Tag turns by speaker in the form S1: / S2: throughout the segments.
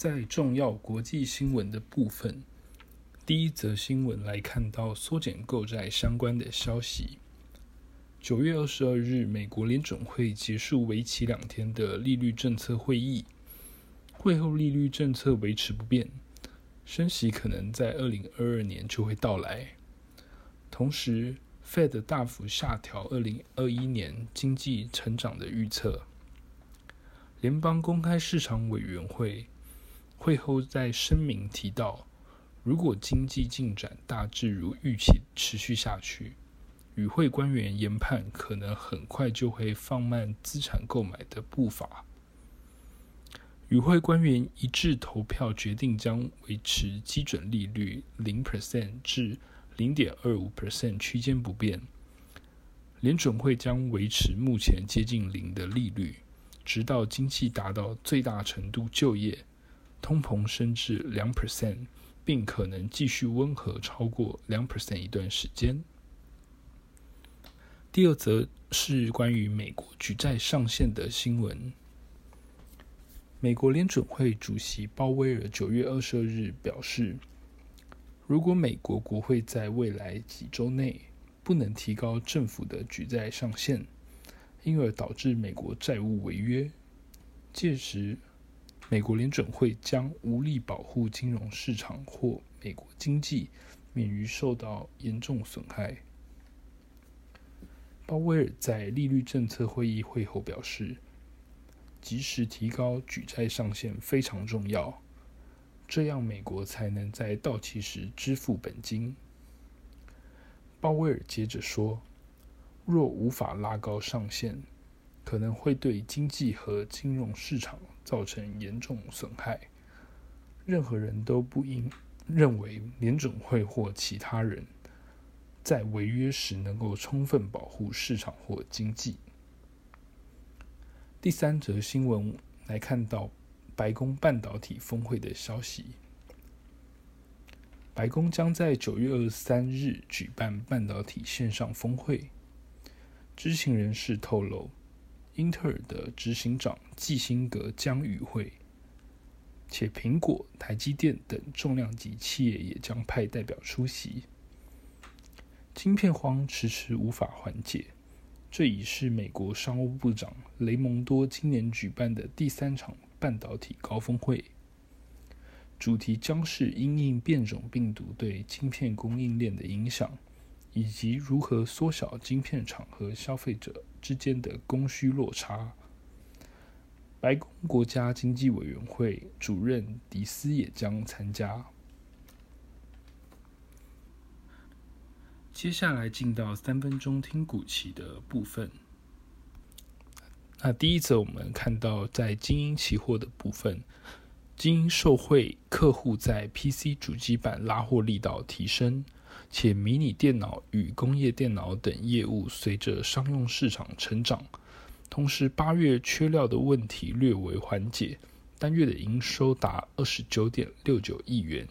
S1: 在重要国际新闻的部分，第一则新闻来看到缩减购债相关的消息。九月二十二日，美国联准会结束为期两天的利率政策会议，会后利率政策维持不变，升息可能在二零二二年就会到来。同时，Fed 大幅下调二零二一年经济成长的预测。联邦公开市场委员会。会后在声明提到，如果经济进展大致如预期持续下去，与会官员研判可能很快就会放慢资产购买的步伐。与会官员一致投票决定将维持基准利率零 percent 至零点二五 percent 区间不变，联准会将维持目前接近零的利率，直到经济达到最大程度就业。通膨升至两 percent，并可能继续温和超过两 percent 一段时间。第二则是关于美国举债上限的新闻。美国联准会主席鲍威尔九月二十二日表示，如果美国国会在未来几周内不能提高政府的举债上限，因而导致美国债务违约，届时。美国联准会将无力保护金融市场或美国经济免于受到严重损害。鲍威尔在利率政策会议会后表示，及时提高举债上限非常重要，这样美国才能在到期时支付本金。鲍威尔接着说，若无法拉高上限，可能会对经济和金融市场。造成严重损害，任何人都不应认为联准会或其他人在违约时能够充分保护市场或经济。第三则新闻来看到白宫半导体峰会的消息，白宫将在九月二十三日举办半导体线上峰会。知情人士透露。英特尔的执行长基辛格将与会，且苹果、台积电等重量级企业也将派代表出席。晶片荒迟迟无法缓解，这已是美国商务部长雷蒙多今年举办的第三场半导体高峰会，主题将是因应变种病毒对晶片供应链的影响。以及如何缩小晶片厂和消费者之间的供需落差。白宫国家经济委员会主任迪斯也将参加。接下来进到三分钟听股期的部分。那第一则，我们看到在精英期货的部分，精英受惠客户在 PC 主机板拉货力道提升。且迷你电脑与工业电脑等业务随着商用市场成长，同时八月缺料的问题略为缓解，单月的营收达二十九点六九亿元，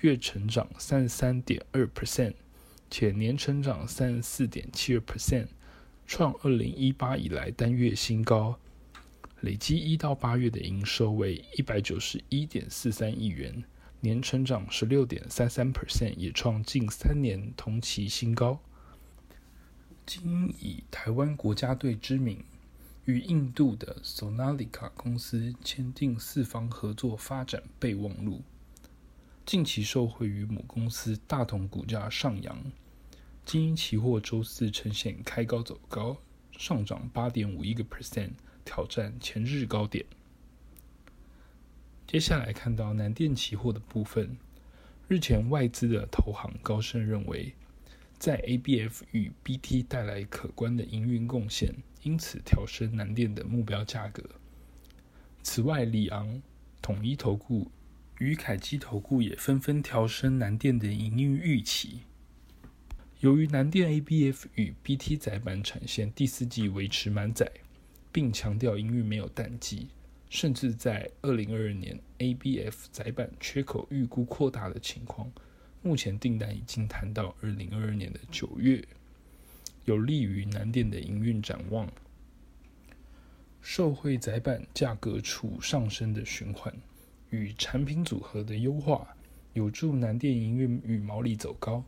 S1: 月成长三十三点二 percent，且年成长三十四点七二 percent，创二零一八以来单月新高，累计一到八月的营收为一百九十一点四三亿元。年成长十六点三三 percent，也创近三年同期新高。今以台湾国家队之名，与印度的 Sonalika 公司签订四方合作发展备忘录。近期受惠于母公司大同股价上扬，精英期货周四呈现开高走高，上涨八点五一个 percent，挑战前日高点。接下来看到南电期货的部分，日前外资的投行高盛认为，在 ABF 与 BT 带来可观的营运贡献，因此调升南电的目标价格。此外，里昂、统一投顾与凯基投顾也纷纷调升南电的营运预期。由于南电 ABF 与 BT 载板产线第四季维持满载，并强调营运没有淡季。甚至在二零二二年，ABF 载板缺口预估扩大的情况，目前订单已经谈到二零二二年的九月，有利于南电的营运展望。受惠载板价格处上升的循环，与产品组合的优化，有助南电营运与毛利走高。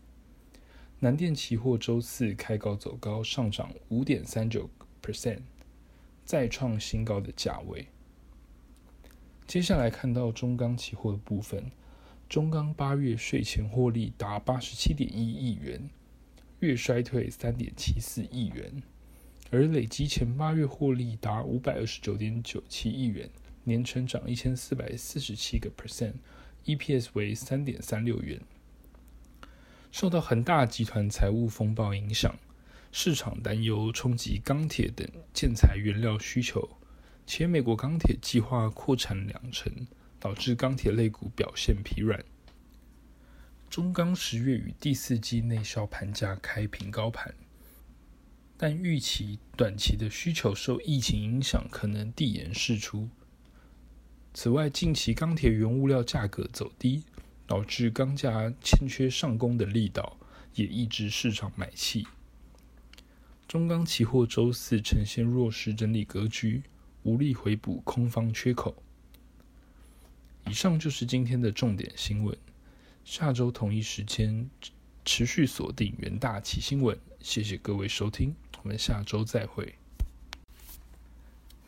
S1: 南电期货周四开高走高，上涨五点三九 percent，再创新高的价位。接下来看到中钢期货的部分，中钢八月税前获利达八十七点一亿元，月衰退三点七四亿元，而累积前八月获利达五百二十九点九七亿元，年成长一千四百四十七个 percent，EPS 为三点三六元。受到恒大集团财务风暴影响，市场担忧冲击钢铁等建材原料需求，且美国钢铁计划扩产两成，导致钢铁类股表现疲软。中钢十月与第四季内销盘价开平高盘，但预期短期的需求受疫情影响，可能递延释出。此外，近期钢铁原物料价格走低。导致钢价欠缺上攻的力道，也抑制市场买气。中钢期货周四呈现弱势整理格局，无力回补空方缺口。以上就是今天的重点新闻。下周同一时间持续锁定元大旗新闻。谢谢各位收听，我们下周再会。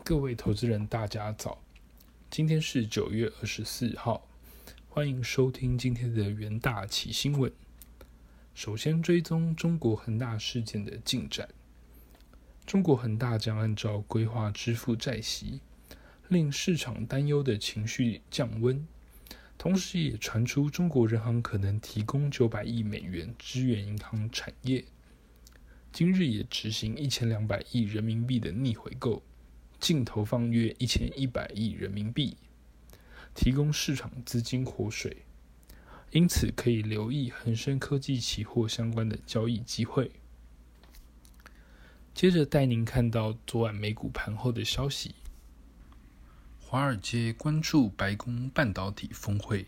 S1: 各位投资人，大家早，今天是九月二十四号。欢迎收听今天的元大旗新闻。首先追踪中国恒大事件的进展。中国恒大将按照规划支付债息，令市场担忧的情绪降温。同时，也传出中国人行可能提供九百亿美元支援银行产业。今日也执行一千两百亿人民币的逆回购，净投放约一千一百亿人民币。提供市场资金活水，因此可以留意恒生科技期货相关的交易机会。接着带您看到昨晚美股盘后的消息：华尔街关注白宫半导体峰会，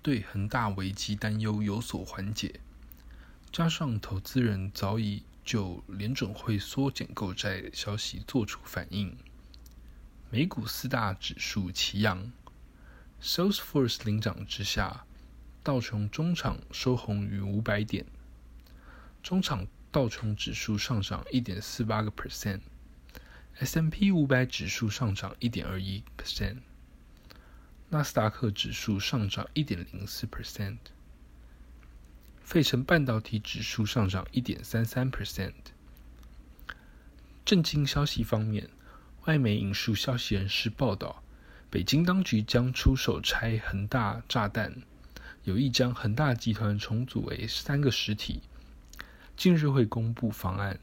S1: 对恒大危机担忧有所缓解，加上投资人早已就联准会缩减购债消息做出反应，美股四大指数齐扬。Salesforce 领涨之下，道琼中场收红逾五百点，中场道琼指数上涨一点四八个 percent，S M P 五百指数上涨一点二一 percent，纳斯达克指数上涨一点零四 percent，费城半导体指数上涨一点三三 percent。震惊消息方面，外媒引述消息人士报道。北京当局将出手拆恒大炸弹，有意将恒大集团重组为三个实体，近日会公布方案。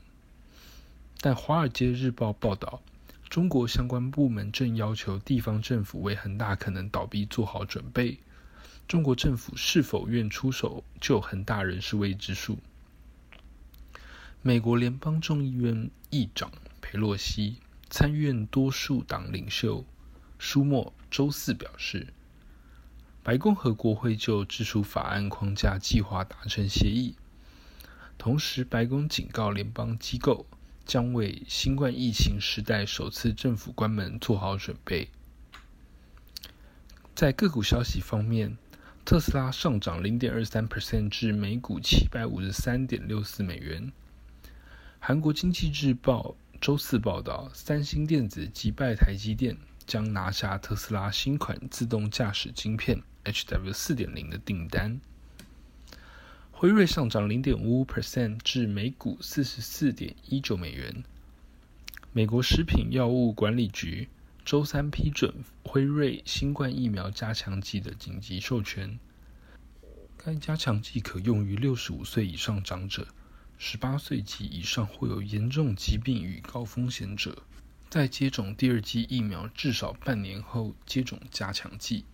S1: 但《华尔街日报》报道，中国相关部门正要求地方政府为恒大可能倒闭做好准备。中国政府是否愿出手救恒大仍是未知数。美国联邦众议院议长佩洛西、参议院多数党领袖。舒默周四表示，白宫和国会就支出法案框架计划达成协议。同时，白宫警告联邦机构将为新冠疫情时代首次政府关门做好准备。在个股消息方面，特斯拉上涨零点二三 percent 至每股七百五十三点六四美元。韩国经济日报周四报道，三星电子击败台积电。将拿下特斯拉新款自动驾驶晶片 HW 四点零的订单。辉瑞上涨零点五五 percent 至每股四十四点一九美元。美国食品药物管理局周三批准辉瑞新冠疫苗加强剂的紧急授权。该加强剂可用于六十五岁以上长者、十八岁及以上或有严重疾病与高风险者。在接种第二剂疫苗至少半年后接种加强剂。